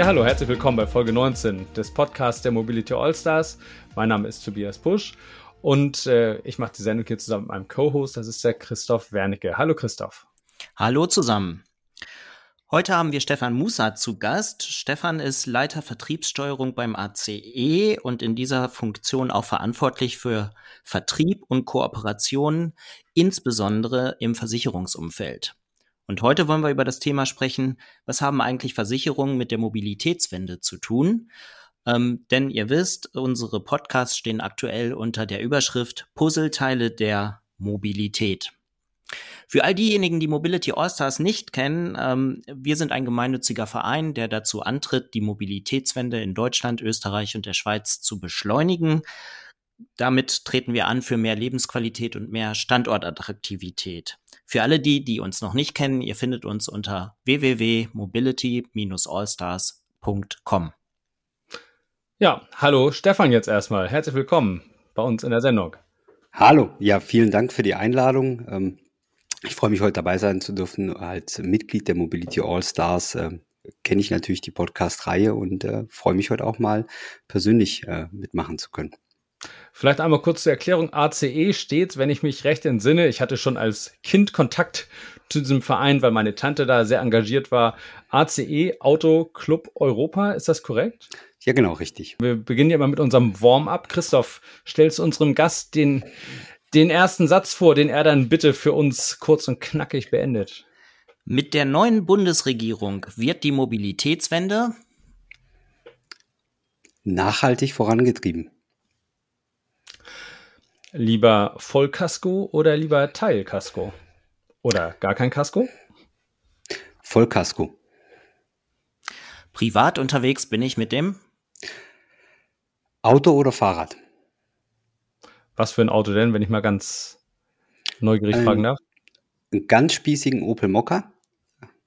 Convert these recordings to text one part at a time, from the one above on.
Ja, hallo, herzlich willkommen bei Folge 19 des Podcasts der Mobility Allstars. Mein Name ist Tobias Busch und äh, ich mache die Sendung hier zusammen mit meinem Co-Host, das ist der Christoph Wernicke. Hallo Christoph. Hallo zusammen. Heute haben wir Stefan Musa zu Gast. Stefan ist Leiter Vertriebssteuerung beim ACE und in dieser Funktion auch verantwortlich für Vertrieb und Kooperationen, insbesondere im Versicherungsumfeld. Und heute wollen wir über das Thema sprechen, was haben eigentlich Versicherungen mit der Mobilitätswende zu tun? Ähm, denn ihr wisst, unsere Podcasts stehen aktuell unter der Überschrift Puzzleteile der Mobilität. Für all diejenigen, die Mobility Allstars nicht kennen, ähm, wir sind ein gemeinnütziger Verein, der dazu antritt, die Mobilitätswende in Deutschland, Österreich und der Schweiz zu beschleunigen. Damit treten wir an für mehr Lebensqualität und mehr Standortattraktivität. Für alle die, die uns noch nicht kennen, ihr findet uns unter www.mobility-allstars.com. Ja, hallo Stefan jetzt erstmal. Herzlich willkommen bei uns in der Sendung. Hallo, ja, vielen Dank für die Einladung. Ähm, ich freue mich heute dabei sein zu dürfen als Mitglied der Mobility Allstars. Ähm, kenne ich natürlich die Podcast-Reihe und äh, freue mich heute auch mal persönlich äh, mitmachen zu können. Vielleicht einmal kurz zur Erklärung. ACE steht, wenn ich mich recht entsinne, ich hatte schon als Kind Kontakt zu diesem Verein, weil meine Tante da sehr engagiert war. ACE Auto Club Europa, ist das korrekt? Ja, genau, richtig. Wir beginnen ja mal mit unserem Warm-up. Christoph, stellst unserem Gast den, den ersten Satz vor, den er dann bitte für uns kurz und knackig beendet. Mit der neuen Bundesregierung wird die Mobilitätswende nachhaltig vorangetrieben. Lieber Vollkasko oder lieber Teilkasko? Oder gar kein Kasko? Vollkasko. Privat unterwegs bin ich mit dem Auto oder Fahrrad? Was für ein Auto denn, wenn ich mal ganz neugierig ein, fragen darf? Einen ganz spießigen Opel Mokka.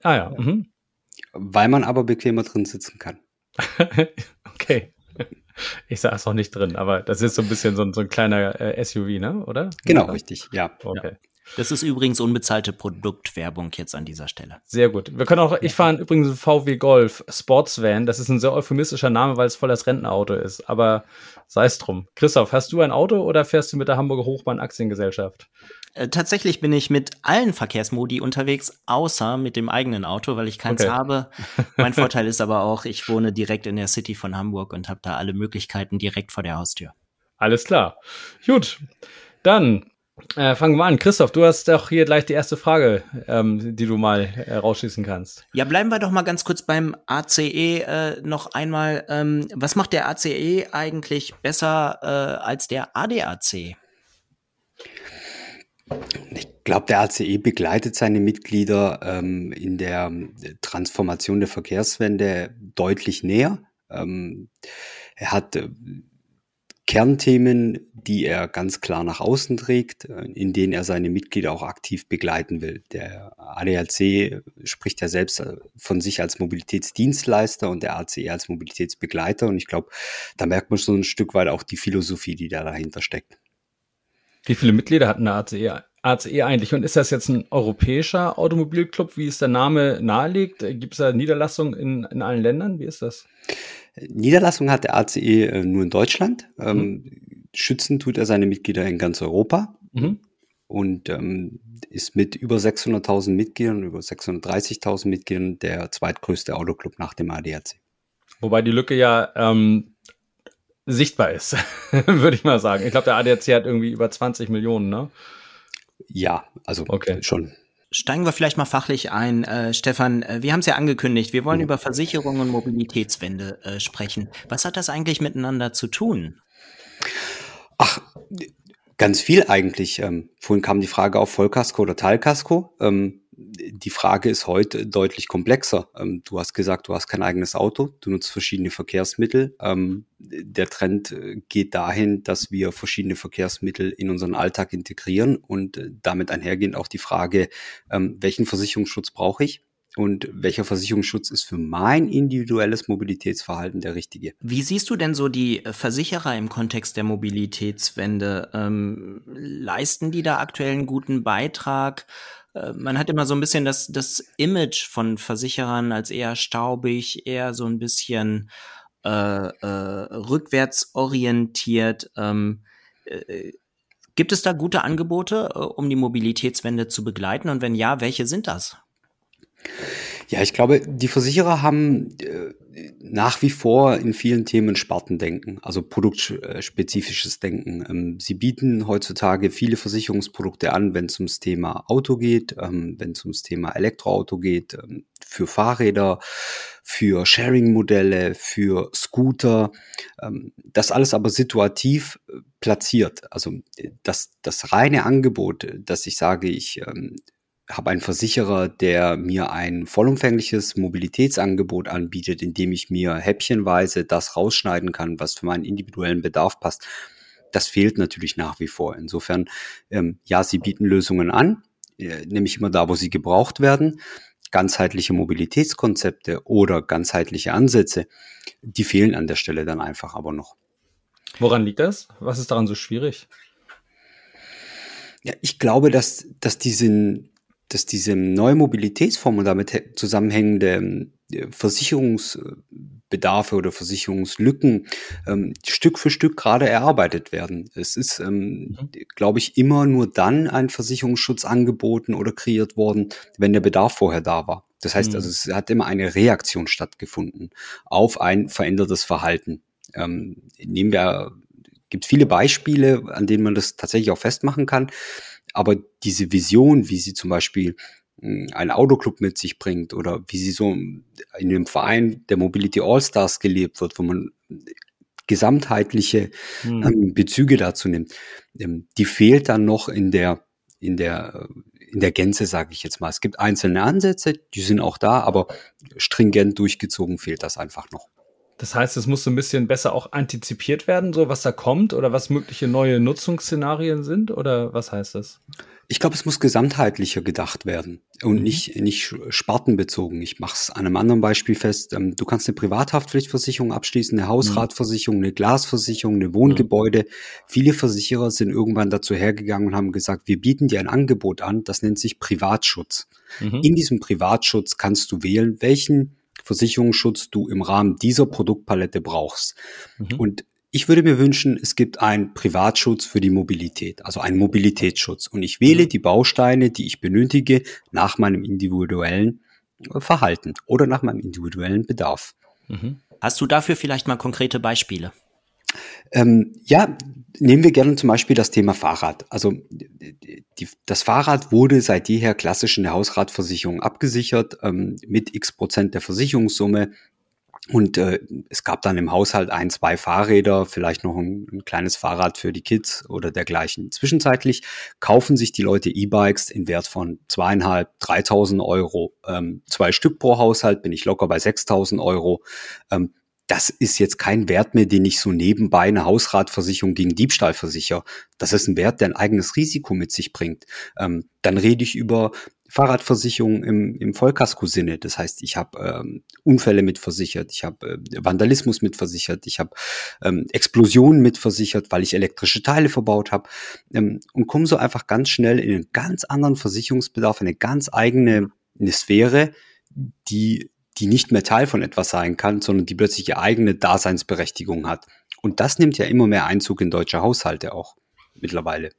Ah ja. Mhm. Weil man aber bequemer drin sitzen kann. okay. Ich saß noch nicht drin, aber das ist so ein bisschen so ein, so ein kleiner äh, SUV, ne? Oder? Genau, oder? richtig, ja. Okay. Ja. Das ist übrigens unbezahlte Produktwerbung jetzt an dieser Stelle. Sehr gut. Wir können auch, ich fahre übrigens einen VW Golf Sportsvan. Das ist ein sehr euphemistischer Name, weil es voll das Rentenauto ist. Aber sei es drum. Christoph, hast du ein Auto oder fährst du mit der Hamburger Hochbahn Aktiengesellschaft? Äh, tatsächlich bin ich mit allen Verkehrsmodi unterwegs, außer mit dem eigenen Auto, weil ich keins okay. habe. Mein Vorteil ist aber auch, ich wohne direkt in der City von Hamburg und habe da alle Möglichkeiten direkt vor der Haustür. Alles klar. Gut. Dann äh, fangen wir an. Christoph, du hast doch hier gleich die erste Frage, ähm, die du mal äh, rausschießen kannst. Ja, bleiben wir doch mal ganz kurz beim ACE äh, noch einmal. Ähm, was macht der ACE eigentlich besser äh, als der ADAC? Ich glaube, der ACE begleitet seine Mitglieder ähm, in der Transformation der Verkehrswende deutlich näher. Ähm, er hat äh, Kernthemen, die er ganz klar nach außen trägt, äh, in denen er seine Mitglieder auch aktiv begleiten will. Der ADAC spricht ja selbst äh, von sich als Mobilitätsdienstleister und der ACE als Mobilitätsbegleiter. Und ich glaube, da merkt man schon ein Stück weit auch die Philosophie, die da dahinter steckt. Wie viele Mitglieder hat eine ACE, ACE eigentlich? Und ist das jetzt ein europäischer Automobilclub, wie es der Name nahelegt? Gibt es da Niederlassungen in, in allen Ländern? Wie ist das? Niederlassung hat der ACE äh, nur in Deutschland. Ähm, mhm. schützen tut er seine Mitglieder in ganz Europa. Mhm. Und ähm, ist mit über 600.000 Mitgliedern, über 630.000 Mitgliedern der zweitgrößte Autoclub nach dem ADAC. Wobei die Lücke ja ähm, sichtbar ist, würde ich mal sagen. Ich glaube, der ADAC hat irgendwie über 20 Millionen, ne? Ja, also okay. schon. Steigen wir vielleicht mal fachlich ein, äh, Stefan. Äh, wir haben es ja angekündigt, wir wollen mhm. über Versicherung und Mobilitätswende äh, sprechen. Was hat das eigentlich miteinander zu tun? Ach, ganz viel eigentlich. Ähm, vorhin kam die Frage auf Vollkasko oder Teilkasko. Ähm, die Frage ist heute deutlich komplexer. Ähm, du hast gesagt, du hast kein eigenes Auto, du nutzt verschiedene Verkehrsmittel. Ähm, der Trend äh, geht dahin, dass wir verschiedene Verkehrsmittel in unseren Alltag integrieren und äh, damit einhergehend auch die Frage, ähm, welchen Versicherungsschutz brauche ich? und welcher Versicherungsschutz ist für mein individuelles Mobilitätsverhalten der richtige. Wie siehst du denn so die äh, Versicherer im Kontext der Mobilitätswende? Ähm, leisten die da aktuell einen guten Beitrag? Äh, man hat immer so ein bisschen das, das Image von Versicherern als eher staubig, eher so ein bisschen äh, äh, rückwärts orientiert. Ähm, äh, gibt es da gute Angebote, äh, um die Mobilitätswende zu begleiten? Und wenn ja, welche sind das? Ja, ich glaube, die Versicherer haben äh, nach wie vor in vielen Themen Spartendenken, also produktspezifisches Denken. Ähm, sie bieten heutzutage viele Versicherungsprodukte an, wenn es ums Thema Auto geht, ähm, wenn es ums Thema Elektroauto geht, ähm, für Fahrräder, für Sharing-Modelle, für Scooter. Das alles aber situativ äh, platziert. Also äh, das, das reine Angebot, dass ich sage, ich habe einen Versicherer, der mir ein vollumfängliches Mobilitätsangebot anbietet, indem ich mir häppchenweise das rausschneiden kann, was für meinen individuellen Bedarf passt. Das fehlt natürlich nach wie vor. Insofern, ähm, ja, sie bieten Lösungen an, äh, nämlich immer da, wo sie gebraucht werden. Ganzheitliche Mobilitätskonzepte oder ganzheitliche Ansätze, die fehlen an der Stelle dann einfach aber noch. Woran liegt das? Was ist daran so schwierig? Ja, ich glaube, dass, dass diesen, dass diese neue Mobilitätsform und damit zusammenhängende ähm, Versicherungsbedarfe oder Versicherungslücken ähm, Stück für Stück gerade erarbeitet werden. Es ist, ähm, mhm. glaube ich, immer nur dann ein Versicherungsschutz angeboten oder kreiert worden, wenn der Bedarf vorher da war. Das heißt mhm. also, es hat immer eine Reaktion stattgefunden auf ein verändertes Verhalten. Ähm, nehmen wir, gibt viele Beispiele, an denen man das tatsächlich auch festmachen kann. Aber diese Vision, wie sie zum Beispiel hm, ein Autoclub mit sich bringt oder wie sie so in dem Verein der Mobility All-Stars gelebt wird, wo man gesamtheitliche hm. ähm, Bezüge dazu nimmt, ähm, die fehlt dann noch in der in der in der Gänze, sage ich jetzt mal. Es gibt einzelne Ansätze, die sind auch da, aber stringent durchgezogen fehlt das einfach noch. Das heißt, es muss so ein bisschen besser auch antizipiert werden, so was da kommt oder was mögliche neue Nutzungsszenarien sind oder was heißt das? Ich glaube, es muss gesamtheitlicher gedacht werden und mhm. nicht, nicht spartenbezogen. Ich mache es an einem anderen Beispiel fest. Ähm, du kannst eine Privathaftpflichtversicherung abschließen, eine Hausratversicherung, eine Glasversicherung, eine Wohngebäude. Mhm. Viele Versicherer sind irgendwann dazu hergegangen und haben gesagt, wir bieten dir ein Angebot an, das nennt sich Privatschutz. Mhm. In diesem Privatschutz kannst du wählen, welchen Versicherungsschutz du im Rahmen dieser Produktpalette brauchst. Mhm. Und ich würde mir wünschen, es gibt einen Privatschutz für die Mobilität, also einen Mobilitätsschutz. Und ich wähle mhm. die Bausteine, die ich benötige, nach meinem individuellen äh, Verhalten oder nach meinem individuellen Bedarf. Mhm. Hast du dafür vielleicht mal konkrete Beispiele? Ähm, ja, nehmen wir gerne zum Beispiel das Thema Fahrrad. Also die, das Fahrrad wurde seit jeher klassisch in der Hausratversicherung abgesichert ähm, mit x Prozent der Versicherungssumme. Und äh, es gab dann im Haushalt ein, zwei Fahrräder, vielleicht noch ein, ein kleines Fahrrad für die Kids oder dergleichen. Zwischenzeitlich kaufen sich die Leute E-Bikes in Wert von zweieinhalb, dreitausend Euro. Ähm, zwei Stück pro Haushalt bin ich locker bei 6.000 Euro. Ähm, das ist jetzt kein Wert mehr, den ich so nebenbei eine Hausratversicherung gegen Diebstahl versichere. Das ist ein Wert, der ein eigenes Risiko mit sich bringt. Ähm, dann rede ich über Fahrradversicherung im, im Vollkasko-Sinne. Das heißt, ich habe ähm, Unfälle mitversichert, ich habe äh, Vandalismus mitversichert, ich habe ähm, Explosionen mitversichert, weil ich elektrische Teile verbaut habe ähm, und komme so einfach ganz schnell in einen ganz anderen Versicherungsbedarf, eine ganz eigene eine Sphäre, die die nicht mehr Teil von etwas sein kann, sondern die plötzlich ihre eigene Daseinsberechtigung hat. Und das nimmt ja immer mehr Einzug in deutsche Haushalte auch mittlerweile.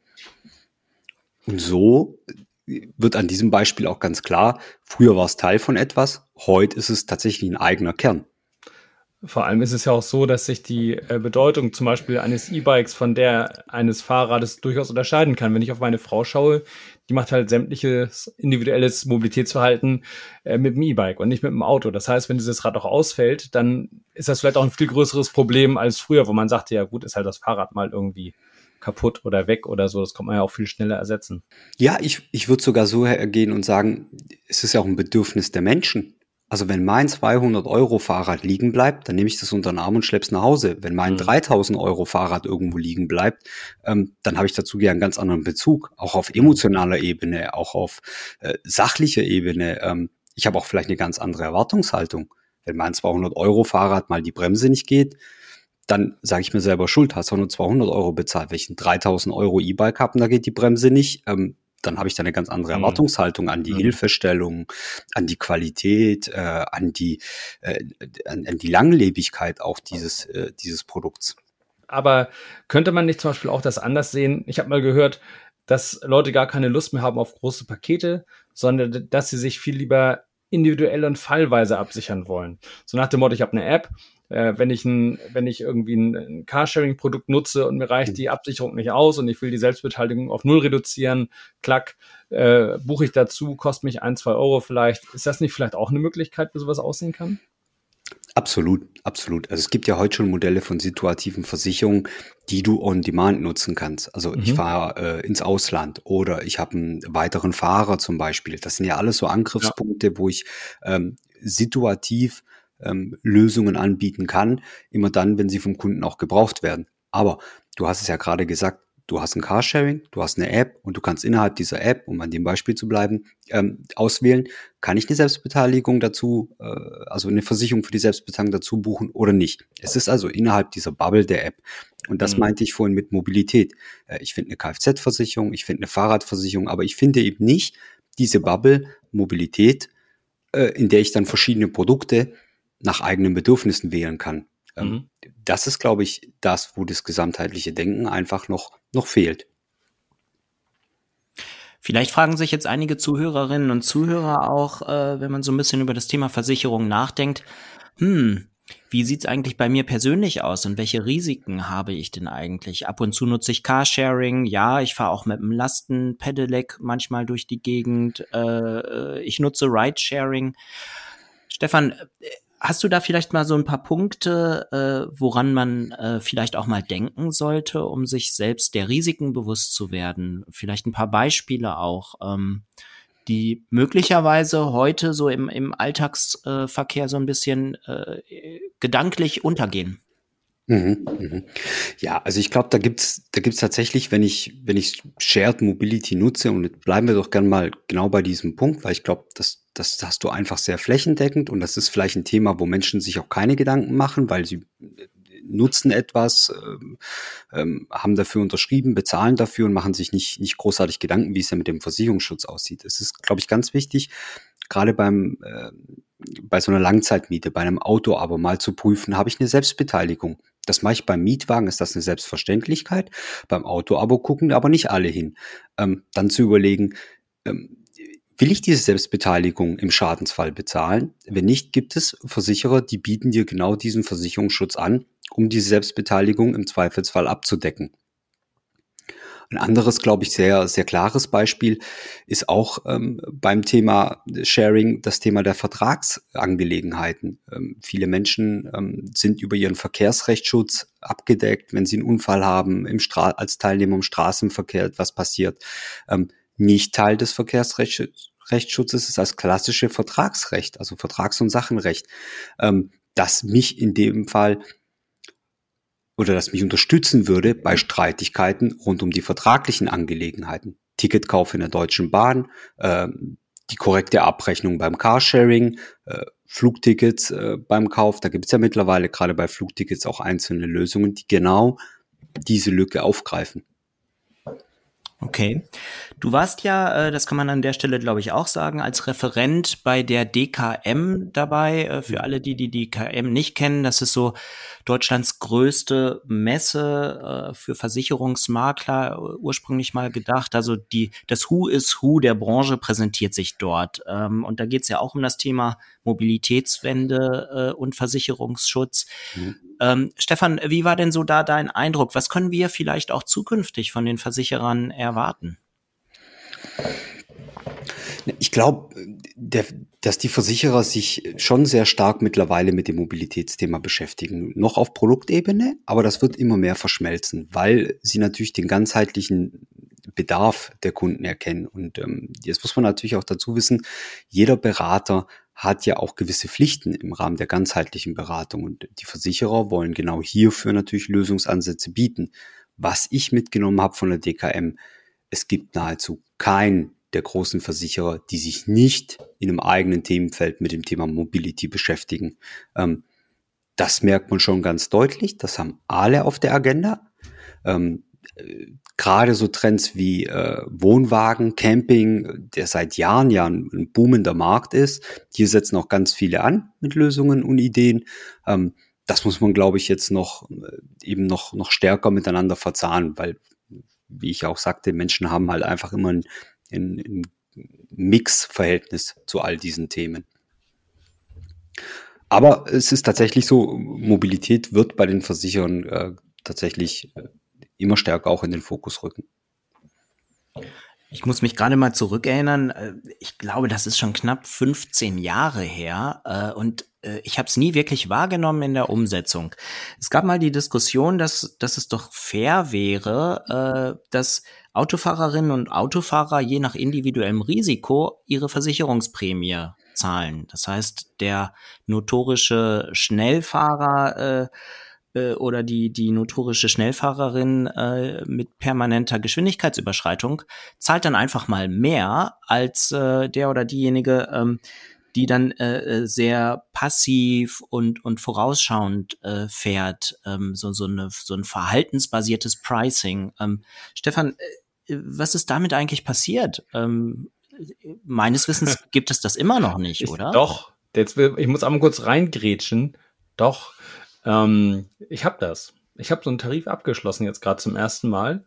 Und so wird an diesem Beispiel auch ganz klar, früher war es Teil von etwas, heute ist es tatsächlich ein eigener Kern. Vor allem ist es ja auch so, dass sich die äh, Bedeutung zum Beispiel eines E-Bikes von der eines Fahrrades durchaus unterscheiden kann. Wenn ich auf meine Frau schaue, die macht halt sämtliches individuelles Mobilitätsverhalten äh, mit dem E-Bike und nicht mit dem Auto. Das heißt, wenn dieses Rad auch ausfällt, dann ist das vielleicht auch ein viel größeres Problem als früher, wo man sagte, ja gut, ist halt das Fahrrad mal irgendwie kaputt oder weg oder so. Das kann man ja auch viel schneller ersetzen. Ja, ich, ich würde sogar so hergehen und sagen, es ist ja auch ein Bedürfnis der Menschen. Also wenn mein 200 Euro Fahrrad liegen bleibt, dann nehme ich das unter den Arm und schlepp's nach Hause. Wenn mein mhm. 3000 Euro Fahrrad irgendwo liegen bleibt, ähm, dann habe ich dazu ja einen ganz anderen Bezug, auch auf emotionaler Ebene, auch auf äh, sachlicher Ebene. Ähm, ich habe auch vielleicht eine ganz andere Erwartungshaltung. Wenn mein 200 Euro Fahrrad mal die Bremse nicht geht, dann sage ich mir selber Schuld, hast du nur 200 Euro bezahlt. Wenn ich ein 3000 Euro E-Bike habe und da geht die Bremse nicht, ähm, dann habe ich da eine ganz andere mhm. Erwartungshaltung an die mhm. Hilfestellung, an die Qualität, äh, an die äh, an, an, die Langlebigkeit auch dieses äh, dieses Produkts. Aber könnte man nicht zum Beispiel auch das anders sehen? Ich habe mal gehört, dass Leute gar keine Lust mehr haben auf große Pakete, sondern dass sie sich viel lieber individuell und fallweise absichern wollen. So nach dem Motto, ich habe eine App, äh, wenn ich ein, wenn ich irgendwie ein, ein Carsharing-Produkt nutze und mir reicht mhm. die Absicherung nicht aus und ich will die Selbstbeteiligung auf null reduzieren, klack, äh, buche ich dazu, kostet mich ein, zwei Euro vielleicht. Ist das nicht vielleicht auch eine Möglichkeit, wie sowas aussehen kann? Absolut, absolut. Also es gibt ja heute schon Modelle von situativen Versicherungen, die du on demand nutzen kannst. Also mhm. ich fahre äh, ins Ausland oder ich habe einen weiteren Fahrer zum Beispiel. Das sind ja alles so Angriffspunkte, ja. wo ich ähm, situativ ähm, Lösungen anbieten kann, immer dann, wenn sie vom Kunden auch gebraucht werden. Aber du hast es ja gerade gesagt, du hast ein Carsharing, du hast eine App und du kannst innerhalb dieser App, um an dem Beispiel zu bleiben, ähm, auswählen, kann ich eine Selbstbeteiligung dazu, äh, also eine Versicherung für die Selbstbeteiligung dazu buchen oder nicht. Es ist also innerhalb dieser Bubble der App. Und das mhm. meinte ich vorhin mit Mobilität. Äh, ich finde eine Kfz-Versicherung, ich finde eine Fahrradversicherung, aber ich finde eben nicht diese Bubble Mobilität, äh, in der ich dann verschiedene Produkte nach eigenen Bedürfnissen wählen kann. Ähm, mhm. Das ist, glaube ich, das, wo das gesamtheitliche Denken einfach noch, noch fehlt. Vielleicht fragen sich jetzt einige Zuhörerinnen und Zuhörer auch, äh, wenn man so ein bisschen über das Thema Versicherung nachdenkt, hm, wie sieht's eigentlich bei mir persönlich aus und welche Risiken habe ich denn eigentlich? Ab und zu nutze ich Carsharing, ja, ich fahre auch mit einem Lastenpedelec manchmal durch die Gegend, äh, äh ich nutze Ridesharing. Stefan, Hast du da vielleicht mal so ein paar Punkte, äh, woran man äh, vielleicht auch mal denken sollte, um sich selbst der Risiken bewusst zu werden? Vielleicht ein paar Beispiele auch, ähm, die möglicherweise heute so im, im Alltagsverkehr so ein bisschen äh, gedanklich untergehen. Mhm, mhm. Ja, also ich glaube, da gibt's da gibt's tatsächlich, wenn ich wenn ich Shared Mobility nutze und bleiben wir doch gern mal genau bei diesem Punkt, weil ich glaube, das das hast du einfach sehr flächendeckend und das ist vielleicht ein Thema, wo Menschen sich auch keine Gedanken machen, weil sie äh, nutzen etwas, ähm, ähm, haben dafür unterschrieben, bezahlen dafür und machen sich nicht, nicht großartig Gedanken, wie es ja mit dem Versicherungsschutz aussieht. Es ist, glaube ich, ganz wichtig, gerade beim, äh, bei so einer Langzeitmiete, bei einem Auto aber mal zu prüfen, habe ich eine Selbstbeteiligung. Das mache ich beim Mietwagen, ist das eine Selbstverständlichkeit. Beim Auto-Abo gucken aber nicht alle hin. Ähm, dann zu überlegen, ähm, will ich diese Selbstbeteiligung im Schadensfall bezahlen? Wenn nicht, gibt es Versicherer, die bieten dir genau diesen Versicherungsschutz an, um diese Selbstbeteiligung im Zweifelsfall abzudecken. Ein anderes, glaube ich, sehr, sehr klares Beispiel ist auch ähm, beim Thema Sharing das Thema der Vertragsangelegenheiten. Ähm, viele Menschen ähm, sind über ihren Verkehrsrechtsschutz abgedeckt, wenn sie einen Unfall haben, im als Teilnehmer im Straßenverkehr etwas passiert. Ähm, nicht Teil des Verkehrsrechtsschutzes ist als klassische Vertragsrecht, also Vertrags- und Sachenrecht, ähm, das mich in dem Fall oder das mich unterstützen würde bei Streitigkeiten rund um die vertraglichen Angelegenheiten. Ticketkauf in der Deutschen Bahn, äh, die korrekte Abrechnung beim Carsharing, äh, Flugtickets äh, beim Kauf. Da gibt es ja mittlerweile gerade bei Flugtickets auch einzelne Lösungen, die genau diese Lücke aufgreifen. Okay. Du warst ja, äh, das kann man an der Stelle, glaube ich, auch sagen, als Referent bei der DKM dabei. Äh, für alle, die die DKM nicht kennen, das ist so Deutschlands größte Messe äh, für Versicherungsmakler, ursprünglich mal gedacht. Also die, das Who is Who der Branche präsentiert sich dort. Ähm, und da geht es ja auch um das Thema Mobilitätswende und Versicherungsschutz. Mhm. Ähm, Stefan, wie war denn so da dein Eindruck? Was können wir vielleicht auch zukünftig von den Versicherern erwarten? Ich glaube, dass die Versicherer sich schon sehr stark mittlerweile mit dem Mobilitätsthema beschäftigen. Noch auf Produktebene, aber das wird immer mehr verschmelzen, weil sie natürlich den ganzheitlichen Bedarf der Kunden erkennen. Und ähm, jetzt muss man natürlich auch dazu wissen, jeder Berater hat ja auch gewisse Pflichten im Rahmen der ganzheitlichen Beratung. Und die Versicherer wollen genau hierfür natürlich Lösungsansätze bieten. Was ich mitgenommen habe von der DKM, es gibt nahezu keinen der großen Versicherer, die sich nicht in einem eigenen Themenfeld mit dem Thema Mobility beschäftigen. Ähm, das merkt man schon ganz deutlich. Das haben alle auf der Agenda. Gerade so Trends wie äh, Wohnwagen, Camping, der seit Jahren ja ein, ein, boomender Markt ist. Hier setzen auch ganz viele an mit Lösungen und Ideen. Ähm, das muss man, glaube ich, jetzt noch äh, eben noch, noch stärker miteinander verzahnen, weil, wie ich auch sagte, Menschen haben halt einfach immer ein, ein, ein Mix-Verhältnis zu all diesen Themen. Aber es ist tatsächlich so, Mobilität wird bei den Versicherern äh, tatsächlich äh, immer stärker auch in den Fokus rücken. Ich muss mich gerade mal zurückerinnern. Äh, ich glaube, das ist schon knapp 15 Jahre her äh, und äh, ich habe es nie wirklich wahrgenommen in der Umsetzung. Es gab mal die Diskussion, dass, dass es doch fair wäre, dass Autofahrerinnen und Autofahrer je nach individuellem Risiko ihre Versicherungsprämie zahlen. Das heißt, der notorische Schnellfahrer äh, äh, oder die, die notorische Schnellfahrerin äh, mit permanenter Geschwindigkeitsüberschreitung zahlt dann einfach mal mehr als äh, der oder diejenige, ähm, die dann äh, äh sehr passiv und, und vorausschauend äh, fährt, ähm, so, so, eine, so ein verhaltensbasiertes Pricing. Ähm, Stefan, äh, was ist damit eigentlich passiert? Ähm, meines Wissens gibt es das immer noch nicht, oder? Doch. Jetzt, ich muss einmal kurz reingrätschen. Doch. Ähm, ich habe das. Ich habe so einen Tarif abgeschlossen jetzt gerade zum ersten Mal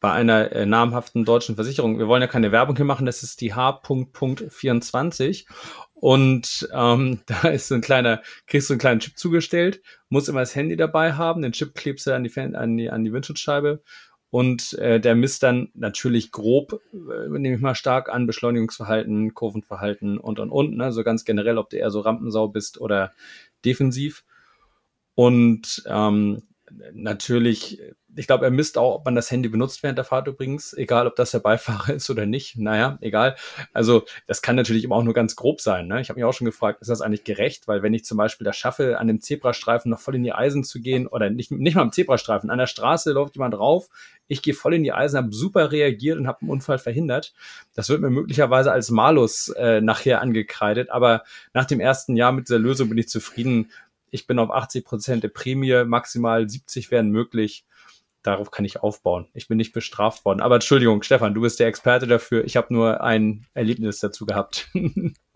bei einer äh, namhaften deutschen Versicherung. Wir wollen ja keine Werbung hier machen, das ist die H.24 und ähm, da ist so ein kleiner, kriegst du einen kleinen Chip zugestellt, muss immer das Handy dabei haben, den Chip klebst du an die, an die, an die Windschutzscheibe und äh, der misst dann natürlich grob, äh, nehme ich mal stark an, Beschleunigungsverhalten, Kurvenverhalten und und und. Ne? So ganz generell, ob du eher so Rampensau bist oder defensiv. Und ähm, natürlich ich glaube, er misst auch, ob man das Handy benutzt während der Fahrt übrigens, egal ob das der Beifahrer ist oder nicht. Naja, egal. Also das kann natürlich immer auch nur ganz grob sein. Ne? Ich habe mich auch schon gefragt, ist das eigentlich gerecht? Weil wenn ich zum Beispiel das schaffe, an dem Zebrastreifen noch voll in die Eisen zu gehen, oder nicht, nicht mal am Zebrastreifen, an der Straße läuft jemand drauf, ich gehe voll in die Eisen, habe super reagiert und habe einen Unfall verhindert. Das wird mir möglicherweise als Malus äh, nachher angekreidet. Aber nach dem ersten Jahr mit dieser Lösung bin ich zufrieden. Ich bin auf 80 Prozent der Prämie, maximal 70 wären möglich darauf kann ich aufbauen. Ich bin nicht bestraft worden. Aber Entschuldigung, Stefan, du bist der Experte dafür. Ich habe nur ein Erlebnis dazu gehabt.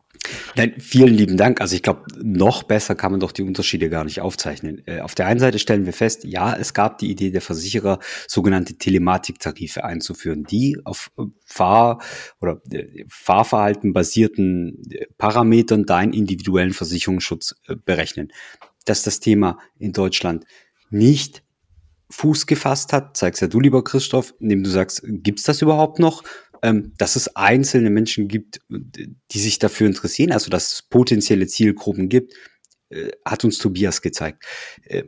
Nein, vielen lieben Dank. Also ich glaube, noch besser kann man doch die Unterschiede gar nicht aufzeichnen. Äh, auf der einen Seite stellen wir fest, ja, es gab die Idee der Versicherer, sogenannte Telematiktarife einzuführen, die auf Fahr- oder äh, Fahrverhalten basierten äh, Parametern deinen individuellen Versicherungsschutz äh, berechnen. Dass das Thema in Deutschland nicht Fuß gefasst hat, zeigst ja du, lieber Christoph, indem du sagst, gibt's das überhaupt noch? Ähm, dass es einzelne Menschen gibt, die sich dafür interessieren, also dass es potenzielle Zielgruppen gibt, äh, hat uns Tobias gezeigt. Äh,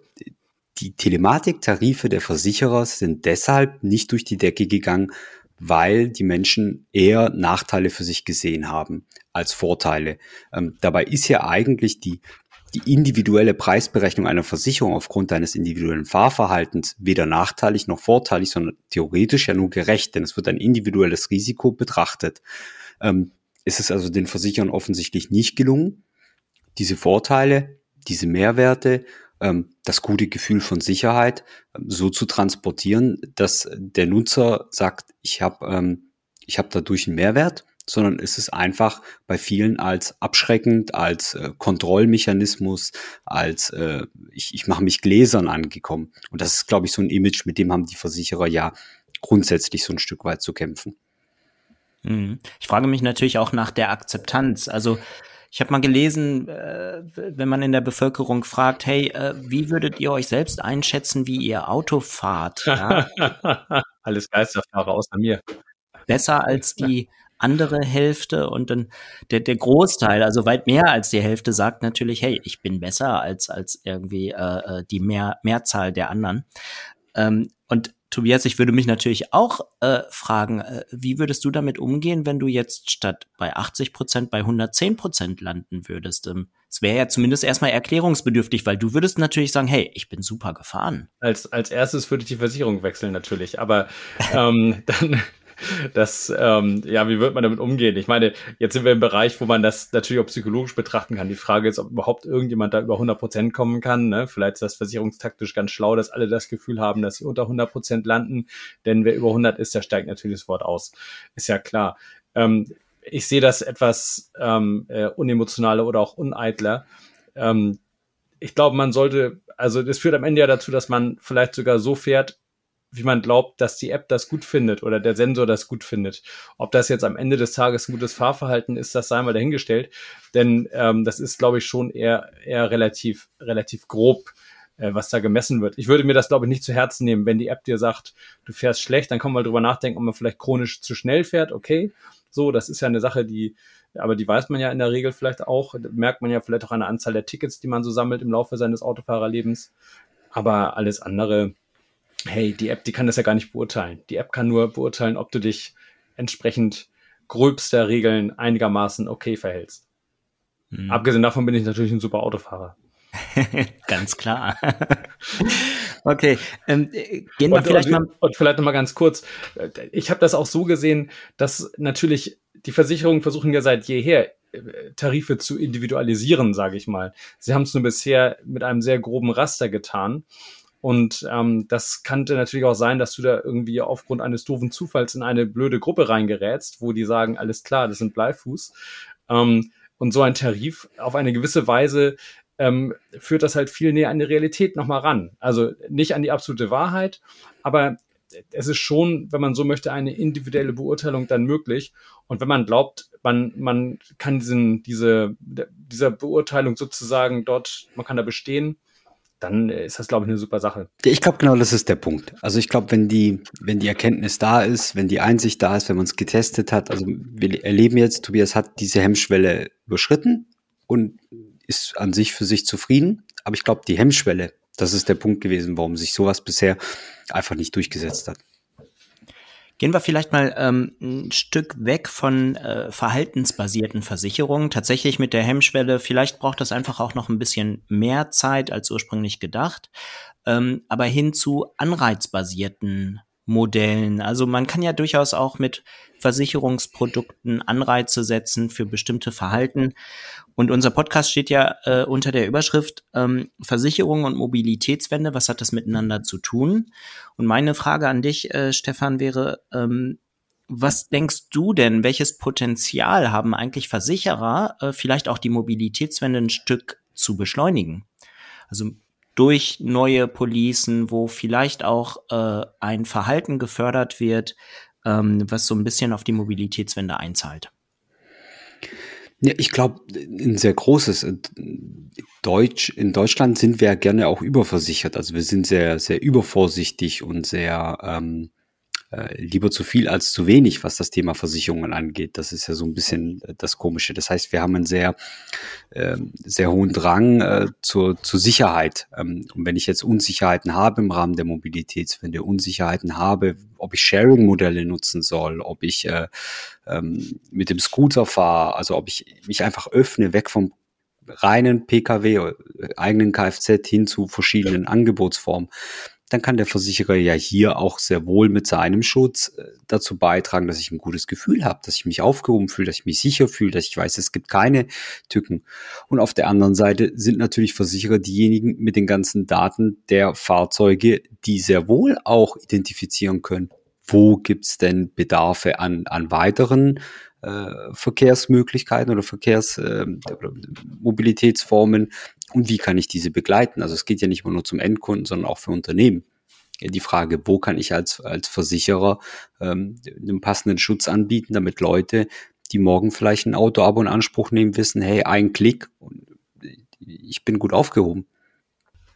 die Telematiktarife der Versicherer sind deshalb nicht durch die Decke gegangen, weil die Menschen eher Nachteile für sich gesehen haben als Vorteile. Ähm, dabei ist ja eigentlich die die individuelle Preisberechnung einer Versicherung aufgrund deines individuellen Fahrverhaltens weder nachteilig noch vorteilig, sondern theoretisch ja nur gerecht, denn es wird ein individuelles Risiko betrachtet. Ähm, ist es also den Versicherern offensichtlich nicht gelungen, diese Vorteile, diese Mehrwerte, ähm, das gute Gefühl von Sicherheit ähm, so zu transportieren, dass der Nutzer sagt, ich habe ähm, ich hab dadurch einen Mehrwert sondern es ist einfach bei vielen als abschreckend, als äh, Kontrollmechanismus, als äh, ich, ich mache mich gläsern angekommen. Und das ist, glaube ich, so ein Image, mit dem haben die Versicherer ja grundsätzlich so ein Stück weit zu kämpfen. Mhm. Ich frage mich natürlich auch nach der Akzeptanz. Also ich habe mal gelesen, äh, wenn man in der Bevölkerung fragt, hey, äh, wie würdet ihr euch selbst einschätzen, wie ihr Auto fahrt? Ja? Alles Geisterfahrer außer mir besser als die andere Hälfte und dann der, der Großteil, also weit mehr als die Hälfte, sagt natürlich, hey, ich bin besser als, als irgendwie äh, äh die mehr, Mehrzahl der anderen. Ähm, und Tobias, ich würde mich natürlich auch äh, fragen, äh, wie würdest du damit umgehen, wenn du jetzt statt bei 80 Prozent bei 110 Prozent landen würdest? Ähm, es wäre ja zumindest erstmal erklärungsbedürftig, weil du würdest natürlich sagen, hey, ich bin super gefahren. Als, als erstes würde ich die Versicherung wechseln natürlich, aber ähm, dann das, ähm, ja, wie wird man damit umgehen? Ich meine, jetzt sind wir im Bereich, wo man das natürlich auch psychologisch betrachten kann. Die Frage ist, ob überhaupt irgendjemand da über 100 Prozent kommen kann. Ne? Vielleicht ist das versicherungstaktisch ganz schlau, dass alle das Gefühl haben, dass sie unter 100 Prozent landen. Denn wer über 100 ist, der steigt natürlich das Wort aus. Ist ja klar. Ähm, ich sehe das etwas ähm, äh, unemotionaler oder auch uneitler. Ähm, ich glaube, man sollte, also das führt am Ende ja dazu, dass man vielleicht sogar so fährt, wie man glaubt, dass die App das gut findet oder der Sensor das gut findet. Ob das jetzt am Ende des Tages ein gutes Fahrverhalten ist, das sei mal dahingestellt. Denn ähm, das ist, glaube ich, schon eher, eher relativ, relativ grob, äh, was da gemessen wird. Ich würde mir das, glaube ich, nicht zu Herzen nehmen, wenn die App dir sagt, du fährst schlecht, dann kann man mal drüber nachdenken, ob man vielleicht chronisch zu schnell fährt. Okay, so, das ist ja eine Sache, die, aber die weiß man ja in der Regel vielleicht auch, merkt man ja vielleicht auch an der Anzahl der Tickets, die man so sammelt im Laufe seines Autofahrerlebens. Aber alles andere, hey, die App, die kann das ja gar nicht beurteilen. Die App kann nur beurteilen, ob du dich entsprechend gröbster Regeln einigermaßen okay verhältst. Hm. Abgesehen davon bin ich natürlich ein super Autofahrer. ganz klar. okay, ähm, gehen wir und, vielleicht und, mal. Und vielleicht noch mal ganz kurz. Ich habe das auch so gesehen, dass natürlich die Versicherungen versuchen ja seit jeher äh, Tarife zu individualisieren, sage ich mal. Sie haben es nur bisher mit einem sehr groben Raster getan. Und ähm, das könnte natürlich auch sein, dass du da irgendwie aufgrund eines doofen Zufalls in eine blöde Gruppe reingerätst, wo die sagen, alles klar, das sind Bleifuß. Ähm, und so ein Tarif auf eine gewisse Weise ähm, führt das halt viel näher an die Realität nochmal ran. Also nicht an die absolute Wahrheit, aber es ist schon, wenn man so möchte, eine individuelle Beurteilung dann möglich. Und wenn man glaubt, man, man kann diesen, diese, dieser Beurteilung sozusagen dort, man kann da bestehen, dann ist das, glaube ich, eine super Sache. Ich glaube, genau das ist der Punkt. Also ich glaube, wenn die, wenn die Erkenntnis da ist, wenn die Einsicht da ist, wenn man es getestet hat, also wir erleben jetzt, Tobias hat diese Hemmschwelle überschritten und ist an sich für sich zufrieden. Aber ich glaube, die Hemmschwelle, das ist der Punkt gewesen, warum sich sowas bisher einfach nicht durchgesetzt hat. Gehen wir vielleicht mal ähm, ein Stück weg von äh, verhaltensbasierten Versicherungen, tatsächlich mit der Hemmschwelle. Vielleicht braucht das einfach auch noch ein bisschen mehr Zeit als ursprünglich gedacht, ähm, aber hin zu anreizbasierten Modellen. Also man kann ja durchaus auch mit Versicherungsprodukten Anreize setzen für bestimmte Verhalten. Und unser Podcast steht ja äh, unter der Überschrift ähm, Versicherung und Mobilitätswende. Was hat das miteinander zu tun? Und meine Frage an dich, äh, Stefan, wäre, ähm, was denkst du denn, welches Potenzial haben eigentlich Versicherer, äh, vielleicht auch die Mobilitätswende ein Stück zu beschleunigen? Also durch neue Policen, wo vielleicht auch äh, ein Verhalten gefördert wird, ähm, was so ein bisschen auf die Mobilitätswende einzahlt. Ja, ich glaube, ein sehr großes. Äh, Deutsch, in Deutschland sind wir ja gerne auch überversichert. Also wir sind sehr, sehr übervorsichtig und sehr ähm, äh, lieber zu viel als zu wenig, was das Thema Versicherungen angeht. Das ist ja so ein bisschen äh, das Komische. Das heißt, wir haben einen sehr, äh, sehr hohen Drang äh, zur, zur Sicherheit. Ähm, und wenn ich jetzt Unsicherheiten habe im Rahmen der Mobilitätswende, Unsicherheiten habe, ob ich Sharing-Modelle nutzen soll, ob ich äh, ähm, mit dem Scooter fahre, also ob ich mich einfach öffne, weg vom reinen Pkw, eigenen Kfz hin zu verschiedenen Angebotsformen, dann kann der Versicherer ja hier auch sehr wohl mit seinem Schutz äh, dazu beitragen, dass ich ein gutes Gefühl habe, dass ich mich aufgehoben fühle, dass ich mich sicher fühle, dass ich weiß, es gibt keine Tücken. Und auf der anderen Seite sind natürlich Versicherer diejenigen mit den ganzen Daten der Fahrzeuge, die sehr wohl auch identifizieren können, wo gibt's denn Bedarfe an, an weiteren Verkehrsmöglichkeiten oder Verkehrsmobilitätsformen, äh, und wie kann ich diese begleiten? Also es geht ja nicht nur zum Endkunden, sondern auch für Unternehmen. Die Frage, wo kann ich als, als Versicherer ähm, einen passenden Schutz anbieten, damit Leute, die morgen vielleicht ein Autoabo in Anspruch nehmen, wissen, hey, ein Klick ich bin gut aufgehoben.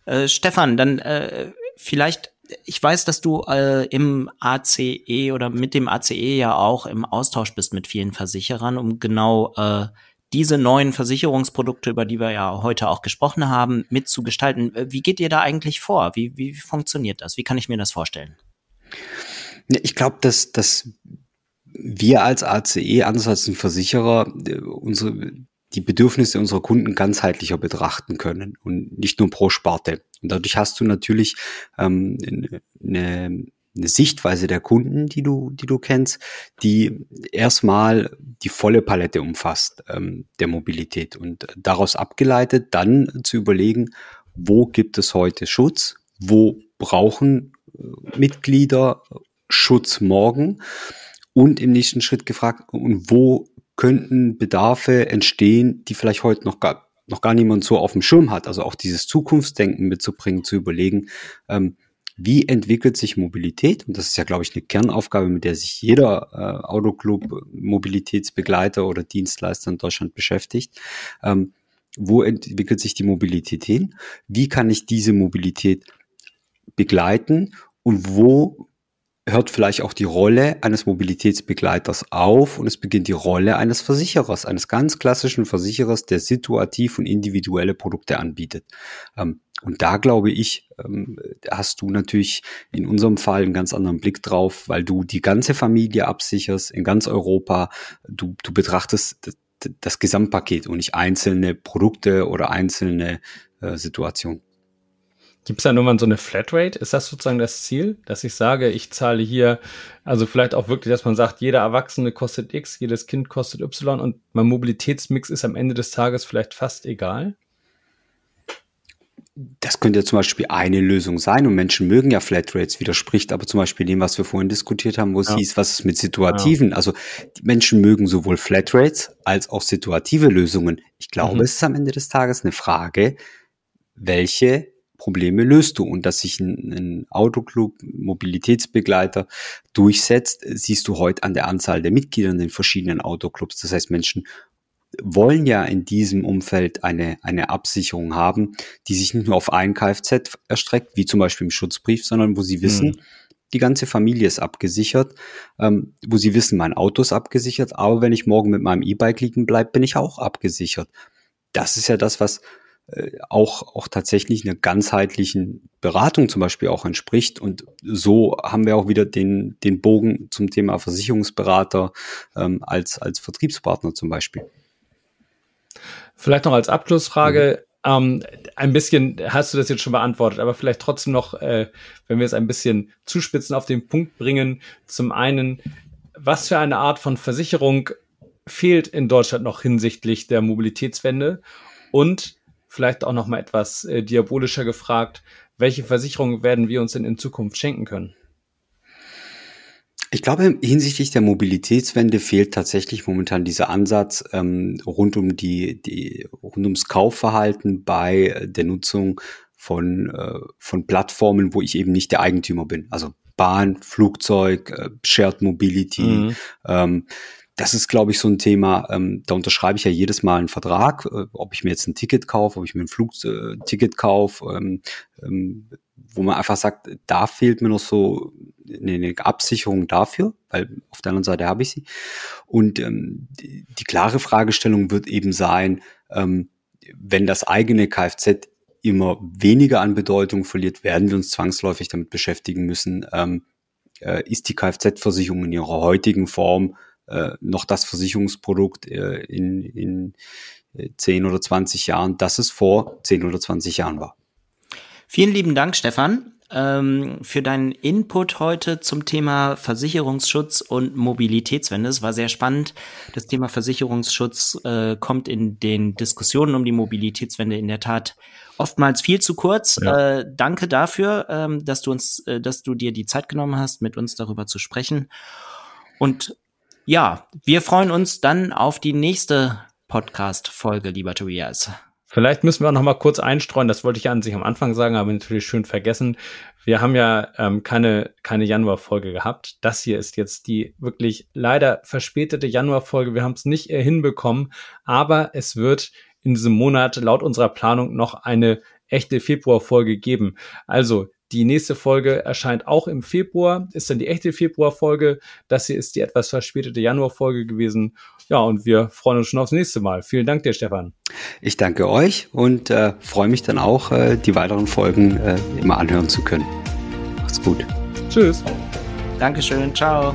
Äh, Stefan, dann äh, vielleicht ich weiß, dass du äh, im ACE oder mit dem ACE ja auch im Austausch bist mit vielen Versicherern, um genau äh, diese neuen Versicherungsprodukte, über die wir ja heute auch gesprochen haben, mitzugestalten. Äh, wie geht ihr da eigentlich vor? Wie, wie funktioniert das? Wie kann ich mir das vorstellen? Ich glaube, dass, dass wir als ACE, anders als ein Versicherer, äh, unsere, die Bedürfnisse unserer Kunden ganzheitlicher betrachten können und nicht nur pro Sparte. Und dadurch hast du natürlich ähm, eine, eine Sichtweise der Kunden, die du, die du kennst, die erstmal die volle Palette umfasst ähm, der Mobilität. Und daraus abgeleitet dann zu überlegen, wo gibt es heute Schutz, wo brauchen äh, Mitglieder Schutz morgen? Und im nächsten Schritt gefragt, und wo könnten Bedarfe entstehen, die vielleicht heute noch gar, noch gar niemand so auf dem Schirm hat. Also auch dieses Zukunftsdenken mitzubringen, zu überlegen, ähm, wie entwickelt sich Mobilität? Und das ist ja, glaube ich, eine Kernaufgabe, mit der sich jeder äh, Autoclub, Mobilitätsbegleiter oder Dienstleister in Deutschland beschäftigt. Ähm, wo entwickelt sich die Mobilität hin? Wie kann ich diese Mobilität begleiten? Und wo hört vielleicht auch die Rolle eines Mobilitätsbegleiters auf und es beginnt die Rolle eines Versicherers, eines ganz klassischen Versicherers, der situativ und individuelle Produkte anbietet. Ähm, und da glaube ich, ähm, hast du natürlich in unserem Fall einen ganz anderen Blick drauf, weil du die ganze Familie absicherst in ganz Europa. Du, du betrachtest das, Gesamtpaket und nicht einzelne Produkte oder einzelne äh, Situationen. Gibt es da nur mal so eine Flatrate? Ist das sozusagen das Ziel, dass ich sage, ich zahle hier, also vielleicht auch wirklich, dass man sagt, jeder Erwachsene kostet X, jedes Kind kostet Y und mein Mobilitätsmix ist am Ende des Tages vielleicht fast egal? Das könnte ja zum Beispiel eine Lösung sein und Menschen mögen ja Flatrates, widerspricht aber zum Beispiel dem, was wir vorhin diskutiert haben, wo es ja. hieß, was ist mit Situativen. Ja. Also die Menschen mögen sowohl Flatrates als auch situative Lösungen. Ich glaube, mhm. es ist am Ende des Tages eine Frage, welche Probleme löst du. Und dass sich ein, ein Autoclub, Mobilitätsbegleiter durchsetzt, siehst du heute an der Anzahl der Mitglieder in den verschiedenen Autoclubs. Das heißt, Menschen wollen ja in diesem Umfeld eine, eine Absicherung haben, die sich nicht nur auf ein Kfz erstreckt, wie zum Beispiel im Schutzbrief, sondern wo sie wissen, mhm. die ganze Familie ist abgesichert, ähm, wo sie wissen, mein Auto ist abgesichert, aber wenn ich morgen mit meinem E-Bike liegen bleibe, bin ich auch abgesichert. Das ist ja das, was auch, auch tatsächlich einer ganzheitlichen Beratung zum Beispiel auch entspricht. Und so haben wir auch wieder den, den Bogen zum Thema Versicherungsberater ähm, als, als Vertriebspartner zum Beispiel. Vielleicht noch als Abschlussfrage. Mhm. Ähm, ein bisschen hast du das jetzt schon beantwortet, aber vielleicht trotzdem noch, äh, wenn wir es ein bisschen zuspitzen, auf den Punkt bringen. Zum einen, was für eine Art von Versicherung fehlt in Deutschland noch hinsichtlich der Mobilitätswende? Und vielleicht auch noch mal etwas äh, diabolischer gefragt, welche Versicherungen werden wir uns denn in Zukunft schenken können? Ich glaube, hinsichtlich der Mobilitätswende fehlt tatsächlich momentan dieser Ansatz ähm, rund um die, die rund ums Kaufverhalten bei der Nutzung von äh, von Plattformen, wo ich eben nicht der Eigentümer bin. Also Bahn, Flugzeug, äh, Shared Mobility. Mhm. Ähm, das ist, glaube ich, so ein Thema, ähm, da unterschreibe ich ja jedes Mal einen Vertrag, äh, ob ich mir jetzt ein Ticket kaufe, ob ich mir ein Flugticket kaufe, ähm, ähm, wo man einfach sagt, da fehlt mir noch so eine, eine Absicherung dafür, weil auf der anderen Seite habe ich sie. Und ähm, die, die klare Fragestellung wird eben sein, ähm, wenn das eigene Kfz immer weniger an Bedeutung verliert, werden wir uns zwangsläufig damit beschäftigen müssen, ähm, äh, ist die Kfz-Versicherung in ihrer heutigen Form äh, noch das Versicherungsprodukt äh, in, in 10 äh, oder 20 Jahren, das es vor 10 oder 20 Jahren war. Vielen lieben Dank, Stefan, ähm, für deinen Input heute zum Thema Versicherungsschutz und Mobilitätswende. Es war sehr spannend. Das Thema Versicherungsschutz äh, kommt in den Diskussionen um die Mobilitätswende in der Tat oftmals viel zu kurz. Ja. Äh, danke dafür, ähm, dass du uns, äh, dass du dir die Zeit genommen hast, mit uns darüber zu sprechen. Und ja, wir freuen uns dann auf die nächste Podcast-Folge, lieber Tobias. Vielleicht müssen wir auch noch mal kurz einstreuen, das wollte ich an sich am Anfang sagen, aber natürlich schön vergessen. Wir haben ja ähm, keine, keine Januar-Folge gehabt. Das hier ist jetzt die wirklich leider verspätete Januar-Folge. Wir haben es nicht hinbekommen, aber es wird in diesem Monat laut unserer Planung noch eine echte Februar-Folge geben. Also Die nächste Folge erscheint auch im Februar, ist dann die echte Februarfolge. Das hier ist die etwas verspätete Januarfolge gewesen. Ja, und wir freuen uns schon aufs nächste Mal. Vielen Dank dir, Stefan. Ich danke euch und äh, freue mich dann auch, äh, die weiteren Folgen äh, immer anhören zu können. Macht's gut. Tschüss. Dankeschön. Ciao.